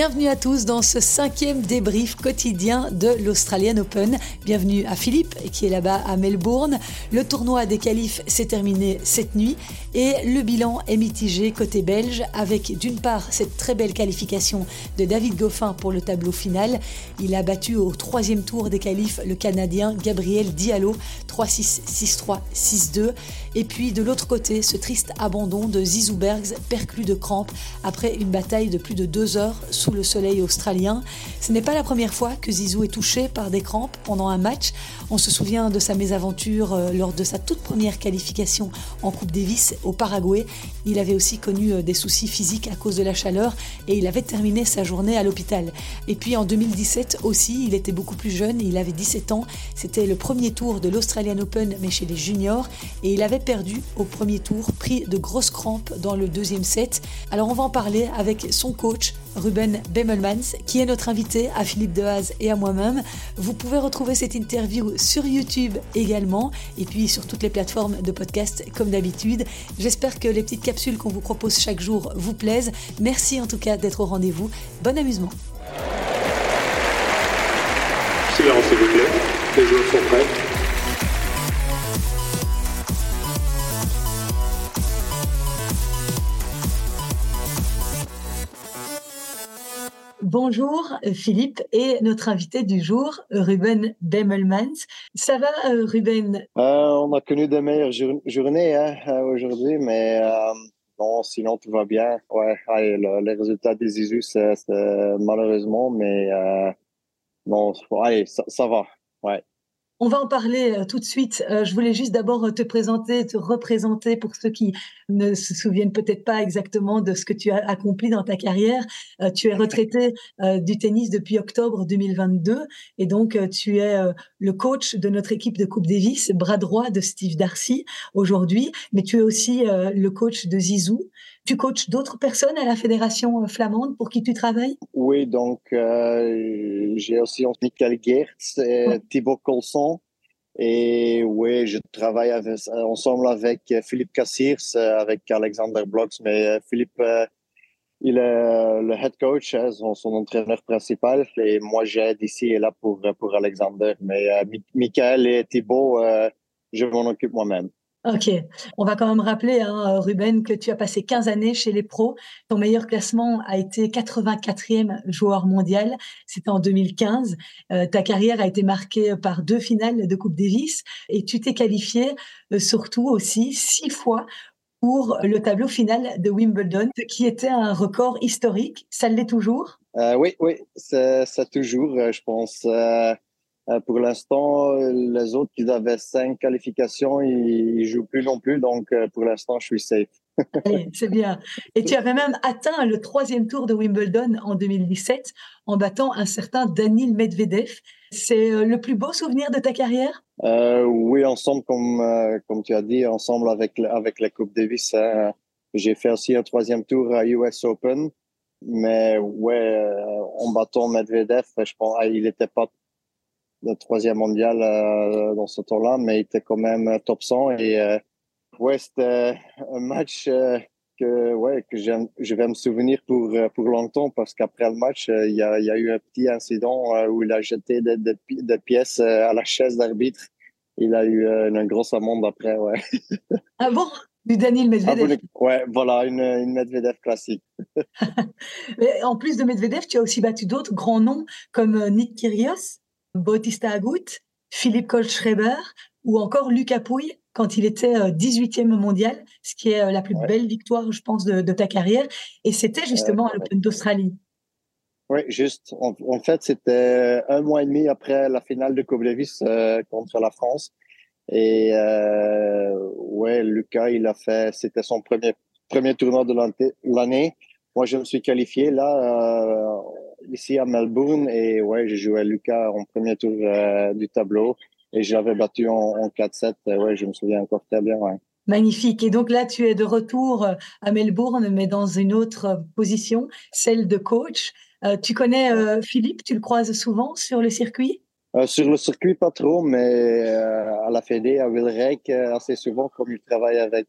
Bienvenue à tous dans ce cinquième débrief quotidien de l'Australian Open. Bienvenue à Philippe qui est là-bas à Melbourne. Le tournoi des qualifs s'est terminé cette nuit et le bilan est mitigé côté belge avec d'une part cette très belle qualification de David Goffin pour le tableau final. Il a battu au troisième tour des qualifs le Canadien Gabriel Diallo 3-6, 6-3, 6-2. Et puis de l'autre côté, ce triste abandon de Zizou Bergs perclus de crampes après une bataille de plus de deux heures sous le soleil australien. Ce n'est pas la première fois que Zizou est touché par des crampes pendant un match. On se souvient de sa mésaventure euh, lors de sa toute première qualification en Coupe Davis au Paraguay. Il avait aussi connu euh, des soucis physiques à cause de la chaleur et il avait terminé sa journée à l'hôpital. Et puis en 2017 aussi, il était beaucoup plus jeune, il avait 17 ans. C'était le premier tour de l'Australian Open mais chez les juniors et il avait perdu au premier tour, pris de grosses crampes dans le deuxième set. Alors on va en parler avec son coach Ruben Bemelmans, qui est notre invité, à Philippe Dehaze et à moi-même. Vous pouvez retrouver cette interview sur YouTube également, et puis sur toutes les plateformes de podcast comme d'habitude. J'espère que les petites capsules qu'on vous propose chaque jour vous plaisent. Merci en tout cas d'être au rendez-vous. Bon amusement. Les joueurs sont prêts. Bonjour Philippe et notre invité du jour, Ruben Bemelmans. Ça va Ruben? Euh, On a connu de meilleures journées hein, euh, aujourd'hui, mais euh, bon, sinon tout va bien. Ouais, les résultats des ISU, c'est malheureusement, mais bon, allez, ça, ça va. Ouais. On va en parler euh, tout de suite. Euh, je voulais juste d'abord te présenter, te représenter pour ceux qui ne se souviennent peut-être pas exactement de ce que tu as accompli dans ta carrière. Euh, tu es retraité du tennis depuis octobre 2022 et donc tu es le coach de notre équipe de Coupe Davis, bras droit de Steve Darcy aujourd'hui, mais tu es aussi le coach de Zizou. Tu coaches d'autres personnes à la fédération flamande pour qui tu travailles? Oui, donc j'ai aussi Michael Geertz et Thibaut Colson. Et oui, je travaille ensemble avec Philippe Cassirs, avec Alexander Blocks, mais euh, Philippe, euh, il est le head coach, hein, son, entraîneur principal, et moi j'aide ici et là pour, pour Alexander. Mais euh, Michael et Thibaut, je m'en occupe moi-même. Ok, on va quand même rappeler, hein, Ruben, que tu as passé 15 années chez les pros. Ton meilleur classement a été 84e joueur mondial. C'était en 2015. Euh, ta carrière a été marquée par deux finales de Coupe Davis et tu t'es qualifié euh, surtout aussi six fois pour le tableau final de Wimbledon, qui était un record historique. Ça l'est toujours? Euh, Oui, oui, c'est toujours, je pense. Euh, pour l'instant, les autres qui avaient cinq qualifications, ils, ne jouent plus non plus. Donc, euh, pour l'instant, je suis safe. c'est bien. Et tu avais même atteint le troisième tour de Wimbledon en 2017 en battant un certain Daniil Medvedev. C'est euh, le plus beau souvenir de ta carrière? Oui, ensemble, comme, comme tu as dit, ensemble avec, avec la Coupe Davis. J'ai fait aussi un troisième tour à US Open. Mais ouais, en battant Medvedev, je pense, ah, il n'était pas le troisième mondial euh, dans ce tour-là, mais il était quand même euh, top 100. Et euh, ouais, c'était un match que, ouais, que je vais me souvenir pour, pour longtemps parce qu'après le match, il y, a, y, a, eu un petit incident où il a jeté des, des, pièces à la chaise d'arbitre. Il a eu une grosse amende après, ouais. Ah bon? Du Daniel Medvedev? Ah, ouais, voilà, une, une Medvedev classique. en plus de Medvedev, tu as aussi battu d'autres grands noms comme Nick Kyrgios, Bautista Agut, Philippe Kohlschreiber ou encore Lucas Pouille quand il était 18e euh, mondial, ce qui est euh, la plus belle victoire, je pense, de, ta carrière. Et c'était justement à l'Open d'Australie. Oui, juste. En, fait, c'était un mois et demi après la finale de Coupe Davis euh, contre la France. Et ouais, Lucas, il a fait, c'était son premier premier tournoi de l'année. Moi, je me suis qualifié là ici à Melbourne et ouais, j'ai joué à Lucas en premier tour euh, du tableau et je l'avais battu en, 4-7. Ouais, je me souviens encore très bien. Ouais. Magnifique. Et donc là, tu es de retour euh, à Melbourne, mais dans une autre position, celle de coach. Euh, tu connais Philippe, tu le croises souvent sur le circuit? Sur le circuit, pas trop, mais à la Fédé, à Wilrijk, assez souvent, comme il travaille avec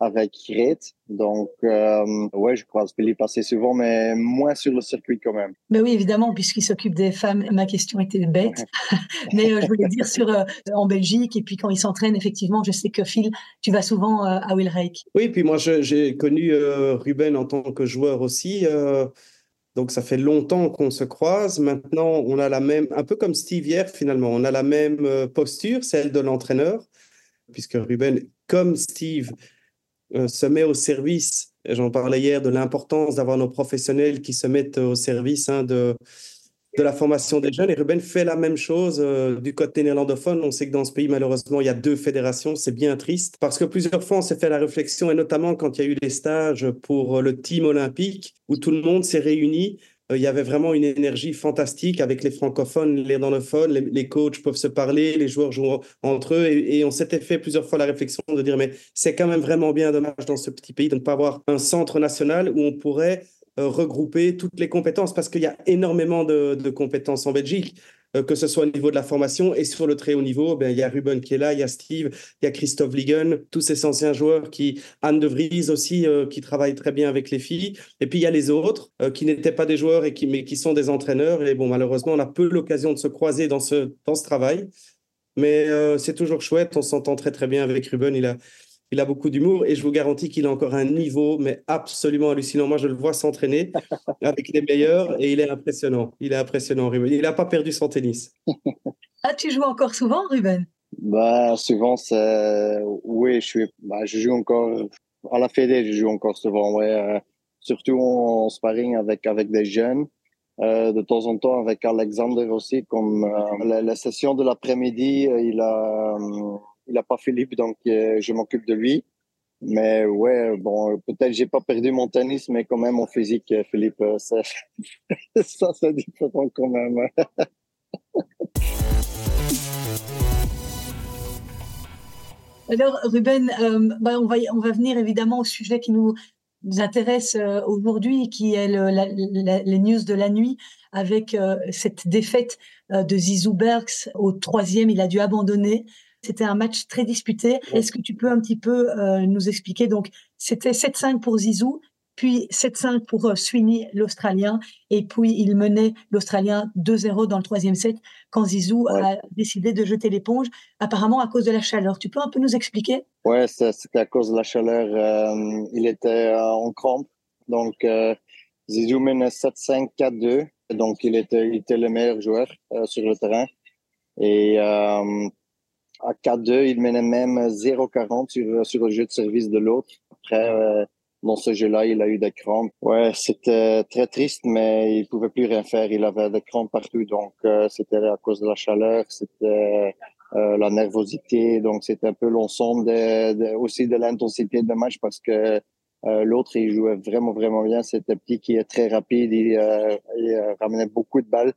avec Red. Donc, euh, ouais, je croise Philippe assez souvent, mais moins sur le circuit quand même. Mais oui, évidemment, puisqu'il s'occupe des femmes. Ma question était bête, mais euh, je voulais dire sur euh, en Belgique et puis quand il s'entraîne, effectivement, je sais que Phil, tu vas souvent euh, à Wilrake. Oui, puis moi, j'ai connu Ruben en tant que joueur aussi. donc, ça fait longtemps qu'on se croise. Maintenant, on a la même, un peu comme Steve hier, finalement, on a la même posture, celle de l'entraîneur, puisque Ruben, comme Steve, se met au service, j'en parlais hier, de l'importance d'avoir nos professionnels qui se mettent au service hein, de, de la formation des jeunes. Et Ruben fait la même chose euh, du côté néerlandophone. On sait que dans ce pays, malheureusement, il y a deux fédérations. C'est bien triste parce que plusieurs fois, on s'est fait la réflexion, et notamment quand il y a eu les stages pour le team olympique, où tout le monde s'est réuni euh, il y avait vraiment une énergie fantastique avec les francophones, les néerlandophones, les, coachs peuvent se parler, les joueurs jouent entre eux. Et, on s'était fait plusieurs fois la réflexion de dire, mais c'est quand même vraiment bien dommage dans ce petit pays de ne pas avoir un centre national où on pourrait euh, regrouper toutes les compétences parce qu'il y a énormément de compétences en Belgique. Euh, que ce soit au niveau de la formation et sur le très haut niveau, ben, il y a Ruben qui est là, il y a Steve, il y a Christophe Ligon, tous ces anciens joueurs qui, Anne de Vries aussi, euh, qui travaille très bien avec les filles. Et puis il y a les autres euh, qui n'étaient pas des joueurs et qui, mais qui sont des entraîneurs. Et bon, malheureusement, on a peu l'occasion de se croiser dans ce, dans ce travail. Mais c'est toujours chouette, on s'entend très très bien avec Ruben. Il a, il a beaucoup d'humour et je vous garantis qu'il a encore un niveau, mais absolument hallucinant. Moi, je le vois s'entraîner avec les meilleurs et il est impressionnant. Il est impressionnant, Ruben. Il n'a pas perdu son tennis. ah, tu joues encore souvent, Ruben? Bah, Souvent, c'est. Oui, je, suis... Bah, je joue encore. À la Fédé, je joue encore souvent, ouais. Euh, surtout en sparring avec, avec des jeunes. Euh, de temps en temps avec Alexander aussi, comme euh, la, la, session de l'après-midi, il a il n'a pas Philippe, donc euh, je m'occupe de lui. Mais ouais, bon, peut-être j'ai pas perdu mon tennis, mais quand même mon physique, euh, Philippe, euh, ça, ça c'est différent quand même. Alors, Ruben, bah, on, va, on va venir évidemment au sujet qui nous, intéresse aujourd'hui, qui est les news de la nuit, avec cette défaite de Zizou Bergs au troisième. Il a dû abandonner. C'était un match très disputé. Est-ce que tu peux un petit peu euh, nous expliquer? Donc, c'était 7-5 pour Zizou, puis 7-5 pour euh, Sweeney, l'Australien, et puis il menait l'Australien 2-0 dans le troisième set quand Zizou a décidé de jeter l'éponge, apparemment à cause de la chaleur. Tu peux un peu nous expliquer? Ouais, c'était à cause de la chaleur. Euh, il était en crampe, donc Zizou menait 7-5, 4-2, donc il était, il était le meilleur joueur sur le terrain. Et à 4-2, il menait même 0-40 sur, sur le jeu de service de l'autre. Après, euh, dans ce jeu-là, il a eu des crampes. Ouais, c'était très triste, mais il pouvait plus rien faire. Il avait des crampes partout, donc euh, c'était à cause de la chaleur, c'était euh, la nervosité, donc c'était un peu l'ensemble de, aussi de l'intensité de match parce que l'autre, il jouait vraiment, vraiment bien. C'était petit qui est très rapide, il, il ramenait beaucoup de balles.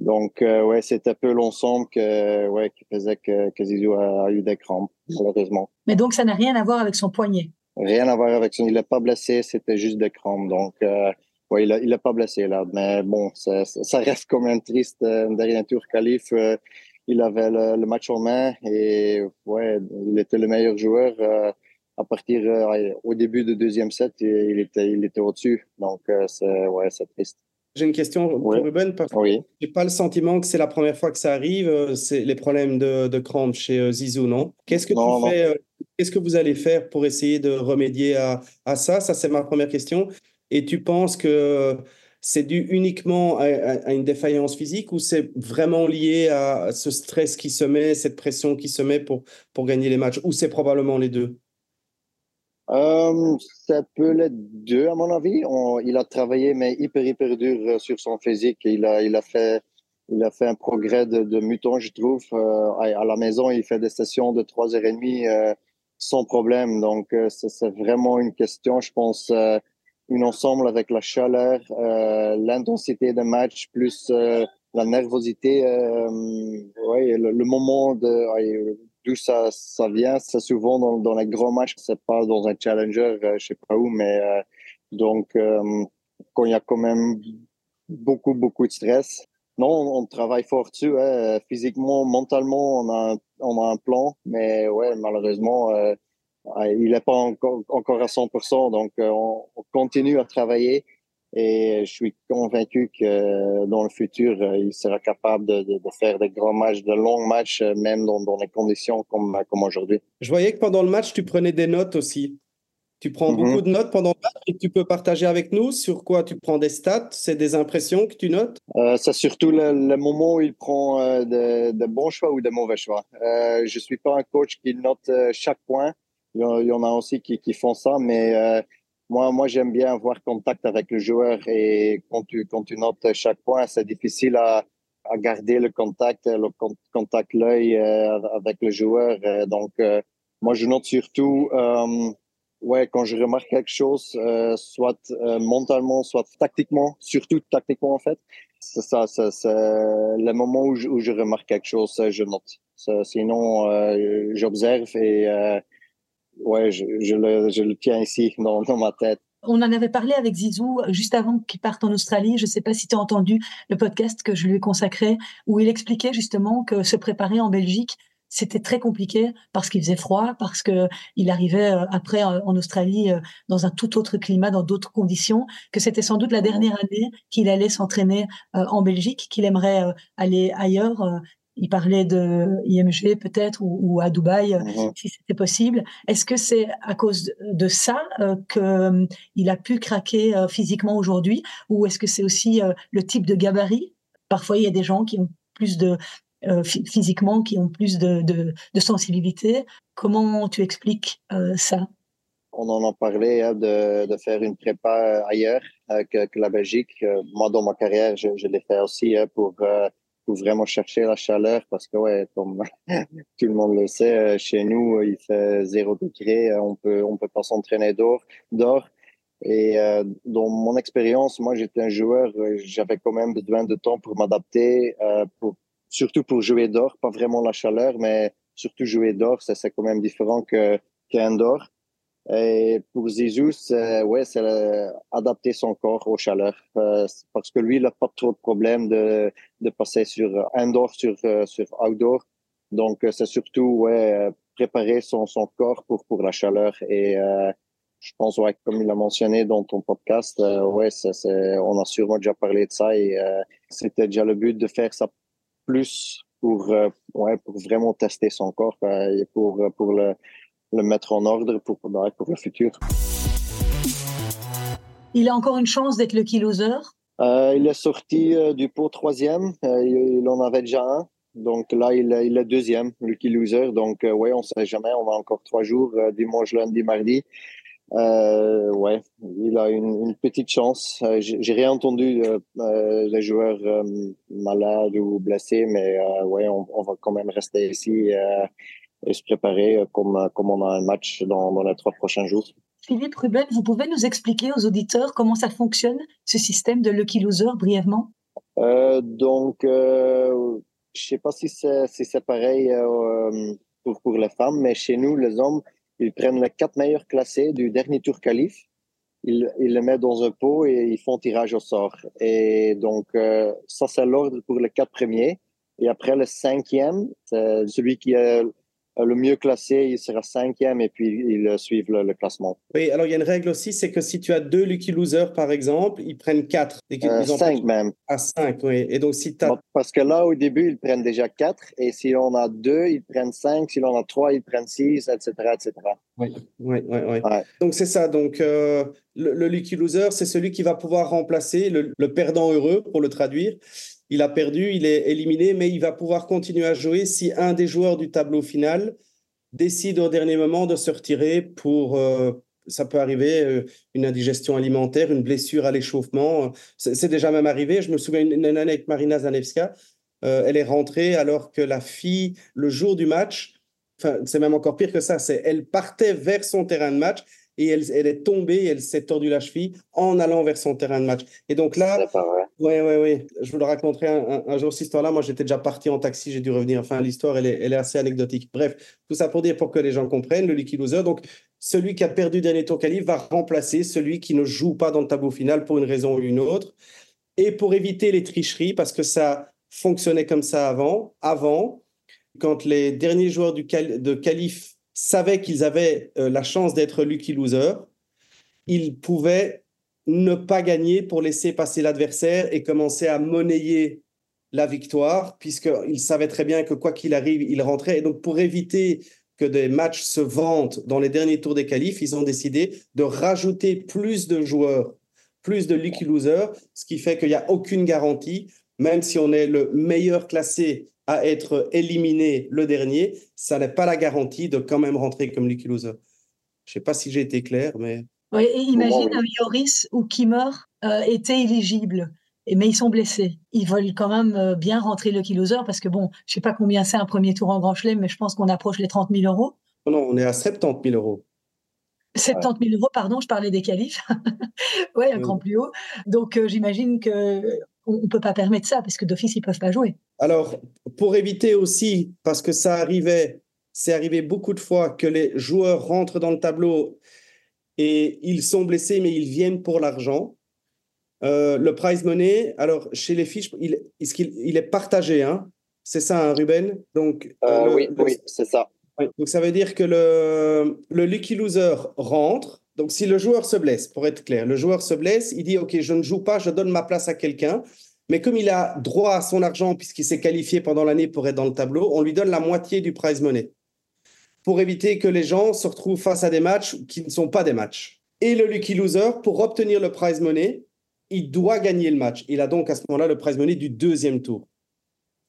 Donc, euh, ouais, c'est un peu l'ensemble que, ouais, qui faisait que, que Zizou a, eu des crampes, malheureusement. Mais donc, ça n'a rien à voir avec son poignet? Rien à voir avec son... Il n'est pas blessé, c'était juste des crampes. Donc, euh, ouais, il il pas blessé, là. Mais bon, ça, ça reste quand même triste. Euh, dernier tour qualif, euh, il avait le, le, match en main et, ouais, il était le meilleur joueur. Euh, à partir, au début du deuxième set, il était, il était au-dessus. Donc, c'est, ouais, c'est triste. J'ai une question pour Ruben parce que je n'ai pas le sentiment que c'est la première fois que ça arrive, euh, c'est les problèmes de, de crampes chez euh, Zizou, non? Qu'est-ce que tu fais euh, Qu'est-ce que vous allez faire pour essayer de remédier à, à ça? Ça, c'est ma première question. Et tu penses que c'est dû uniquement à, une défaillance physique ou c'est vraiment lié à ce stress qui se met, cette pression qui se met pour, pour gagner les matchs? Ou c'est probablement les deux? Euh, ça peut l'être deux, à mon avis. il a travaillé, mais hyper, hyper dur euh, sur son physique. Il a, il a fait, il a fait un progrès de, de muton, je trouve. Euh, à, la maison, il fait des sessions de trois heures et demie euh, sans problème. Donc, euh, c'est vraiment une question, je pense, euh, une ensemble avec la chaleur, l'intensité des matchs, plus la nervosité. ouais, le, le, moment de d'où ça, vient. C'est souvent dans, les grands matchs, c'est pas dans un challenger, euh, je sais pas où, mais euh, donc euh, quand il y a quand même beaucoup, beaucoup de stress. Non, on, travaille fort dessus, hein. physiquement, mentalement, on a, on a un plan, mais ouais, malheureusement, il n'est pas encore, encore à 100%, donc on, continue à travailler et je suis convaincu que dans le futur, il sera capable de, de, faire des grands matchs, de longs matchs, même dans, dans des conditions comme, comme aujourd'hui. Je voyais que pendant le match, tu prenais des notes aussi. Tu prends mhm. beaucoup de notes pendant le match et tu peux partager avec nous sur quoi tu prends des stats, c'est des impressions que tu notes? Euh, C'est surtout le, moment où il prend euh, de, bons choix ou de mauvais choix. Euh, je ne suis pas un coach qui note euh, chaque point. Il y, en a aussi qui, qui font ça, mais moi, moi j'aime bien avoir contact avec le joueur et quand tu, quand tu notes chaque point, c'est difficile à, à garder le contact, le contact l'œil avec le joueur. donc, moi, je note surtout ouais, quand je remarque quelque chose, euh, soit euh, mentalement, soit tactiquement, surtout tactiquement en fait, c'est ça, c'est le moment où je, où je, remarque quelque chose, je note. Sinon, euh, j'observe et euh, ouais, je, le, tiens ici dans, ma tête. On en avait parlé avec Zizou juste avant qu'il parte en Australie. Je ne sais pas si tu as entendu le podcast que je lui ai consacré, où il expliquait justement que se préparer en Belgique, c'était très compliqué parce qu'il faisait froid, parce que il arrivait euh, après euh, en Australie euh, dans un tout autre climat, dans d'autres conditions, que c'était sans doute la dernière année qu'il allait s'entraîner en Belgique, qu'il aimerait aller ailleurs. Il parlait de IMG peut-être ou, à Dubaï mhm. si c'était possible. Est-ce que c'est à cause de ça que il a pu craquer physiquement aujourd'hui, ou est-ce que c'est aussi le type de gabarit? Parfois, il y a des gens qui ont plus de, euh, physiquement qui ont plus de, de, de, sensibilité. Comment tu expliques euh, ça? On en a parlé hein, de, de, faire une prépa ailleurs euh, que, que, la Belgique. moi, dans ma carrière, je, je l'ai fait aussi hein, pour, pour vraiment chercher la chaleur parce que, ouais, comme tout le monde le sait, chez nous, il fait zéro degré. On peut, on peut pas s'entraîner dehors. dehors. Et euh, dans mon expérience, moi, j'étais un joueur, j'avais quand même besoin de temps pour m'adapter, euh, surtout pour jouer d'or, pas vraiment la chaleur, mais surtout jouer d'or, ça c'est quand même différent que qu'indoor. Et pour Zizou, c'est ouais, c'est adapter son corps aux chaleurs. Euh, parce que lui, il n'a pas trop de problème de, de passer sur indoor sur euh, sur outdoor. Donc euh, c'est surtout ouais préparer son son corps pour pour la chaleur. Et je pense ouais comme il a mentionné dans ton podcast ouais c'est on a sûrement déjà parlé de ça. Et c'était déjà le but de faire ça plus pour, euh, ouais, pour vraiment tester son corps et pour, euh, pour le, le mettre en ordre pour, pour le futur. Il a encore une chance d'être le loser? Euh, Il est sorti euh, du pot troisième. il, en avait déjà un. Donc là, il, il est deuxième, Lucky Loser. Donc, ouais, on ne sait jamais. On a encore trois jours, dimanche, lundi, mardi. Euh, ouais, il a une, une petite chance. Euh, j'ai rien entendu euh, euh, les joueurs euh, malades ou blessés, mais ouais, on, on, va quand même rester ici et se préparer comme, comme on a un match dans, dans les trois prochains jours. Philippe Ruben, vous pouvez nous expliquer aux auditeurs comment ça fonctionne, ce système de Lucky Loser, brièvement? Donc, je sais pas si c'est si pareil pour, pour les femmes, mais chez nous, les hommes, ils prennent les quatre meilleurs classés du dernier tour qualif, ils, ils les mettent dans un pot et ils font tirage au sort. Et donc, euh, ça, c'est l'ordre pour les quatre premiers. Et après, le cinquième, c'est celui qui est euh, le mieux classé, il sera cinquième et puis ils suivent le, classement. Oui, alors il y a une règle aussi, c'est que si tu as deux lucky losers par exemple, ils prennent quatre. Euh, cinq même. À ah, cinq, oui. Et donc si as... Parce que là, au début, ils prennent déjà quatre et si on a deux, ils prennent cinq, si on a trois, ils prennent six, etc. etc. Oui, oui, oui. oui. Donc c'est ça. Donc euh, le, le, lucky loser, c'est celui qui va pouvoir remplacer le, le perdant heureux, pour le traduire il a perdu, il est éliminé, mais il va pouvoir continuer à jouer si un des joueurs du tableau final décide au dernier moment de se retirer pour, euh, ça peut arriver, euh, une indigestion alimentaire, une blessure à l'échauffement. C'est déjà même arrivé. Je me souviens d'une année avec Marina Zanevska. Euh, elle est rentrée alors que la fille, le jour du match, c'est même encore pire que ça, c'est elle partait vers son terrain de match et elle, elle est tombée, elle s'est tordue la cheville en allant vers son terrain de match. Et donc là, oui, oui, oui, je vous le raconterai un, jour cette histoire-là. Moi, j'étais déjà parti en taxi, j'ai dû revenir. Enfin, l'histoire, elle est, elle est assez anecdotique. Bref, tout ça pour dire, pour que les gens comprennent, le Lucky Loser. Donc, celui qui a perdu dernier tour qualif va remplacer celui qui ne joue pas dans le tableau final pour une raison ou une autre. Et pour éviter les tricheries, parce que ça fonctionnait comme ça avant, avant, quand les derniers joueurs du de qualif savaient qu'ils avaient la chance d'être lucky loser, ils pouvaient ne pas gagner pour laisser passer l'adversaire et commencer à monnayer la victoire, puisqu'ils savaient très bien que quoi qu'il arrive, ils rentraient. Et donc, pour éviter que des matchs se vendent dans les derniers tours des qualifs, ils ont décidé de rajouter plus de joueurs, plus de lucky losers, ce qui fait qu'il n'y a aucune garantie, même si on est le meilleur classé à être éliminé le dernier, ça n'est pas la garantie de quand même rentrer comme lucky loser. Je ne sais pas si j'ai été clair, mais... Oui, et imagine un Yoris ou Kimmer euh, était éligible mais ils sont blessés. Ils veulent quand même euh, bien rentrer le kiloser parce que bon, je sais pas combien c'est un premier tour en Grand Chelem, mais je pense qu'on approche les 30 000 euros. Non, on est à 70 000 euros. 70 000 euros, pardon, je parlais des qualifs. oui, un grand plus haut. Donc euh, j'imagine que on ne peut pas permettre ça parce que d'office ils peuvent pas jouer. Alors pour éviter aussi, parce que ça arrivait, c'est arrivé beaucoup de fois que les joueurs rentrent dans le tableau et ils sont blessés, mais ils viennent pour l'argent. Euh, le prize money, alors chez les fiches, il, il, est partagé, hein? C'est ça, hein, Ruben? Donc, euh, oui, oui c'est ça. Donc ça veut dire que le, le lucky loser rentre. Donc si le joueur se blesse, pour être clair, le joueur se blesse, il dit ok, je ne joue pas, je donne ma place à quelqu'un. Mais comme il a droit à son argent puisqu'il s'est qualifié pendant l'année pour être dans le tableau, on lui donne la moitié du prize money pour éviter que les gens se retrouvent face à des matchs qui ne sont pas des matchs. Et le lucky loser, pour obtenir le prize money, il doit gagner le match. Il a donc à ce moment-là le prize money du deuxième tour.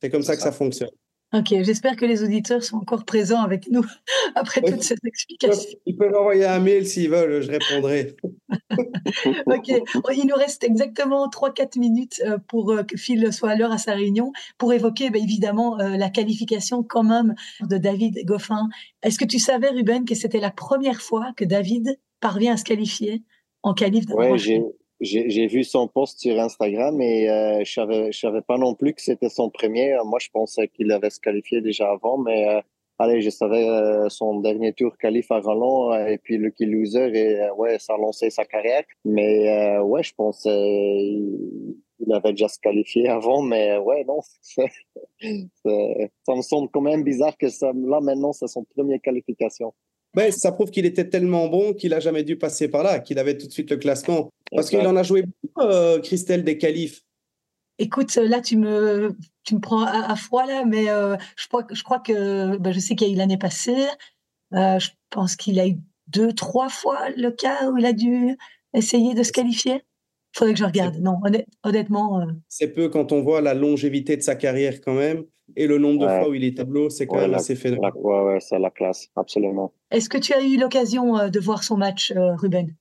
C'est comme ça, que ça fonctionne. Ok, j'espère que les auditeurs sont encore présents avec nous après toute cette explication. Ils peuvent envoyer un mail s'ils veulent, je répondrai. ok, il nous reste exactement 3-4 minutes euh, pour euh, que Phil soit à l'heure à sa réunion pour évoquer bah, évidemment euh, la qualification quand même de David Goffin. Est-ce que tu savais, Ruben, que c'était la première fois que David parvient à se qualifier en qualif de Oui, j'ai vu son post sur Instagram et euh, je savais je savais pas non plus que c'était son premier. Moi, je pensais qu'il avait se qualifié déjà avant, mais euh, allez, je savais euh, son dernier tour qualif à Roland et puis Lucky Loser et ouais, ça a lancé sa carrière. Mais ouais, je pensais il avait déjà se qualifié avant, mais ouais, non, ça me semble quand même bizarre que ça, là maintenant, c'est son premier qualification. Ben, ça prouve qu'il était tellement bon qu'il a jamais dû passer par là, qu'il avait tout de suite le classement. Parce qu'il en a joué beaucoup, euh, Christelle, des qualifs. Écoute, là, tu me, tu me prends à, froid, là, mais euh, je, crois, je crois que ben, je sais qu'il y a eu l'année passée. Euh, je pense qu'il a eu deux, trois fois le cas où il a dû essayer de se qualifier. Il faudrait que je regarde. Non, honnêtement. C'est peu quand on voit la longévité de sa carrière, quand même. Et le nombre de fois où il est tableau, c'est quand même assez phénoménal. Ouais, ouais, c'est la classe, absolument. Est-ce que tu as eu l'occasion de voir son match, Ruben?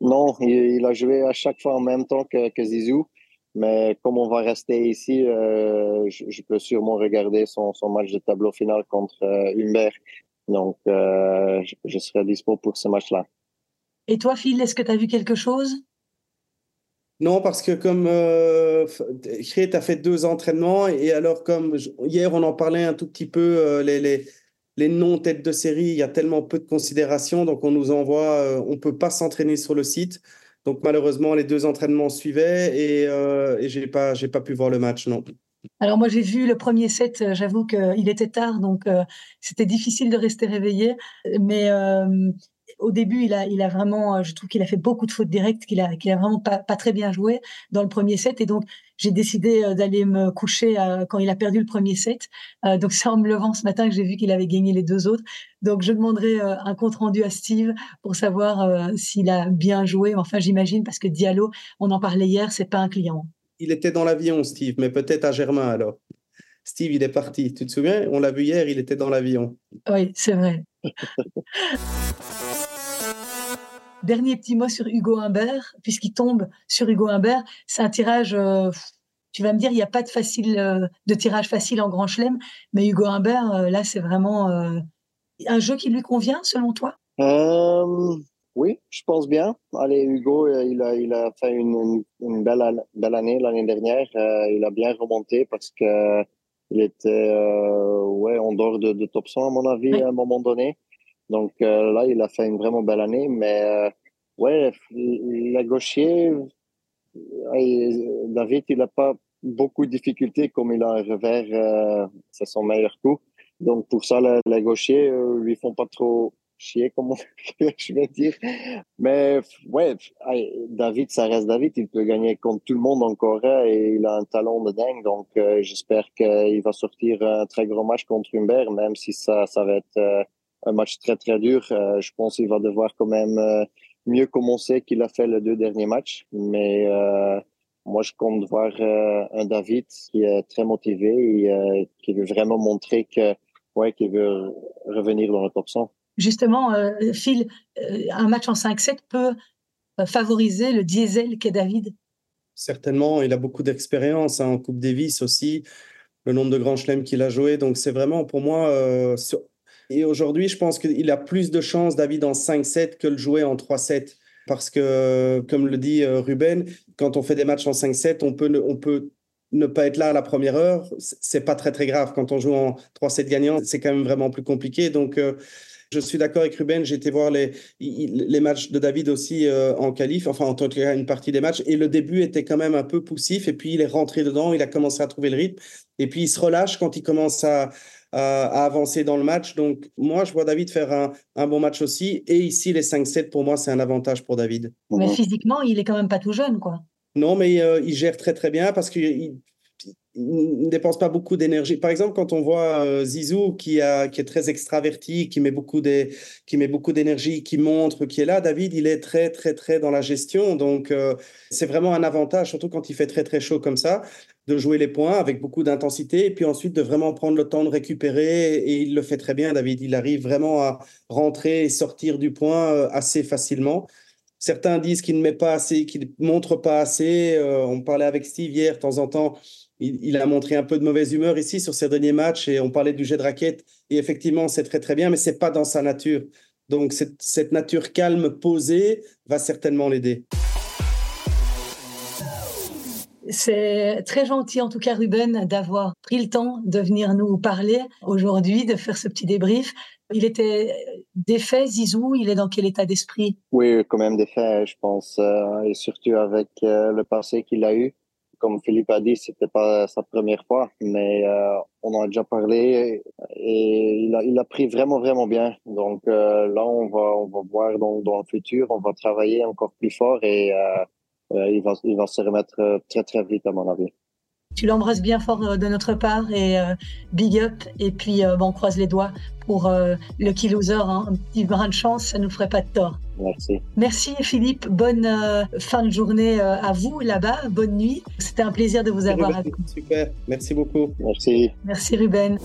Non, il, a joué à chaque fois en même temps que, que Zizou. Mais comme on va rester ici, euh, je, peux sûrement regarder son, son, match de tableau final contre euh, Humbert. Donc, euh, je, serai dispo pour ce match-là. Et toi, Phil, est-ce que tu as vu quelque chose? Non, parce que comme euh, tu fait deux entraînements, et alors comme hier, on en parlait un tout petit peu, les, les les noms têtes de série, il y a tellement peu de considération, donc on nous envoie, euh, on ne peut pas s'entraîner sur le site. Donc malheureusement, les deux entraînements suivaient et, euh, et je n'ai pas, pu voir le match, non. Alors moi j'ai vu le premier set, euh, j'avoue qu'il était tard, donc c'était difficile de rester réveillé. Mais au début, il a, il a vraiment, euh, je trouve qu'il a fait beaucoup de fautes directes, qu'il a, qu'il a vraiment pas, pas très bien joué dans le premier set. Et donc, j'ai décidé euh, d'aller me coucher euh, quand il a perdu le premier set. donc, c'est en me levant ce matin que j'ai vu qu'il avait gagné les deux autres. Donc, je demanderai un compte rendu à Steve pour savoir s'il a bien joué. Enfin, j'imagine parce que Diallo, on en parlait hier, c'est pas un client. Il était dans l'avion, Steve, mais peut-être à Germain alors. Steve, il est parti. Tu te souviens? On l'a vu hier, il était dans l'avion. Oui, c'est vrai. Dernier petit mot sur Hugo Humbert, puisqu'il tombe sur Hugo Humbert. C'est un tirage, euh, tu vas me dire, il n'y a pas de, facile, euh, de tirage facile en Grand Chelem, mais Hugo Humbert, euh, là, c'est vraiment un jeu qui lui convient, selon toi? Oui, je pense bien. Allez, Hugo, il a, il a fait une, une, belle, belle, année l'année dernière. il a bien remonté parce que il était ouais, en dehors de, de top 100, à mon avis, à un moment donné. Donc euh, là, il a fait une vraiment belle année. Mais euh, ouais, la gaucher, David, il n'a pas beaucoup de difficultés comme il a un revers, euh, c'est son meilleur coup. Donc pour ça, les, gauchers euh, lui font pas trop chier, comme je vais dire. Mais ouais, David, ça reste David. Il peut gagner contre tout le monde encore et il a un talent de dingue. Donc euh, j'espère qu'il va sortir un très grand match contre Humbert, même si ça, ça va être euh, un match très très dur. Euh, je pense qu'il va devoir quand même mieux commencer qu'il a fait les deux derniers matchs. Mais moi, je compte voir un David qui est très motivé et qui veut vraiment montrer que ouais, qu'il veut revenir dans le top 100 justement, euh, Phil, euh, un match en 5-7 peut euh, favoriser le diesel qu'est David? Certainement, il a beaucoup d'expérience hein, en Coupe Davis aussi, le nombre de grands chelems qu'il a joué. Donc c'est vraiment pour moi... Et aujourd'hui, je pense qu'il a plus de chances, David, en 5-7 que le jouer en 3-7. Parce que, comme le dit Ruben, quand on fait des matchs en 5-7, on peut, on peut ne pas être là à la première heure, c'est pas très très grave. Quand on joue en 3-7 gagnant, c'est quand même vraiment plus compliqué. Donc, je suis d'accord avec Ruben, j'ai été voir les, les matchs de David aussi euh, en qualif, enfin en tout cas une partie des matchs, et le début était quand même un peu poussif, et puis il est rentré dedans, il a commencé à trouver le rythme, et puis il se relâche quand il commence à, à, avancer dans le match. Donc moi, je vois David faire un, un bon match aussi, et ici les 5-7, pour moi, c'est un avantage pour David. Mais physiquement, il est quand même pas tout jeune, quoi. Non, mais euh, il gère très très bien parce qu'il ne dépense pas beaucoup d'énergie. Par exemple, quand on voit euh, Zizou qui, est très extraverti, qui met beaucoup qui met beaucoup d'énergie, qui montre, qui est là, David, il est très très très dans la gestion. Donc euh, c'est vraiment un avantage, surtout quand il fait très très chaud comme ça, de jouer les points avec beaucoup d'intensité et puis ensuite de vraiment prendre le temps de récupérer. Et il le fait très bien, David. Il arrive vraiment à rentrer et sortir du point euh, assez facilement. Certains disent qu'il ne met pas assez, qu'il ne montre pas assez. on parlait avec Steve hier, de temps en temps il, a montré un peu de mauvaise humeur ici sur ses derniers matchs et on parlait du jet de raquette. Et effectivement, c'est très très bien, mais c'est pas dans sa nature. Donc cette nature calme, posée, va certainement l'aider. C'est très gentil, en tout cas, Ruben, d'avoir pris le temps de venir nous parler aujourd'hui, de faire ce petit débrief. Il était défait, Zizou, il est dans quel état d'esprit? Oui, quand même défait, je pense, euh, et surtout avec euh, le passé qu'il a eu comme Philippe a dit, c'était pas sa première fois, mais euh, on en a déjà parlé et il a, il a pris vraiment, vraiment bien. Donc là, on va, on va voir dans, dans, le futur, on va travailler encore plus fort et il, va, il va se remettre très, très vite, à mon avis. Tu l'embrasses bien fort de notre part et big up. Et puis, bon, on croise les doigts pour le key loser. Hein. Un petit brin de chance, ça nous ferait pas de tort. Merci. Merci Philippe. Bonne euh, fin de journée euh, à vous là-bas. Bonne nuit. C'était un plaisir de vous avoir. Super. Merci beaucoup. Merci. Merci Ruben.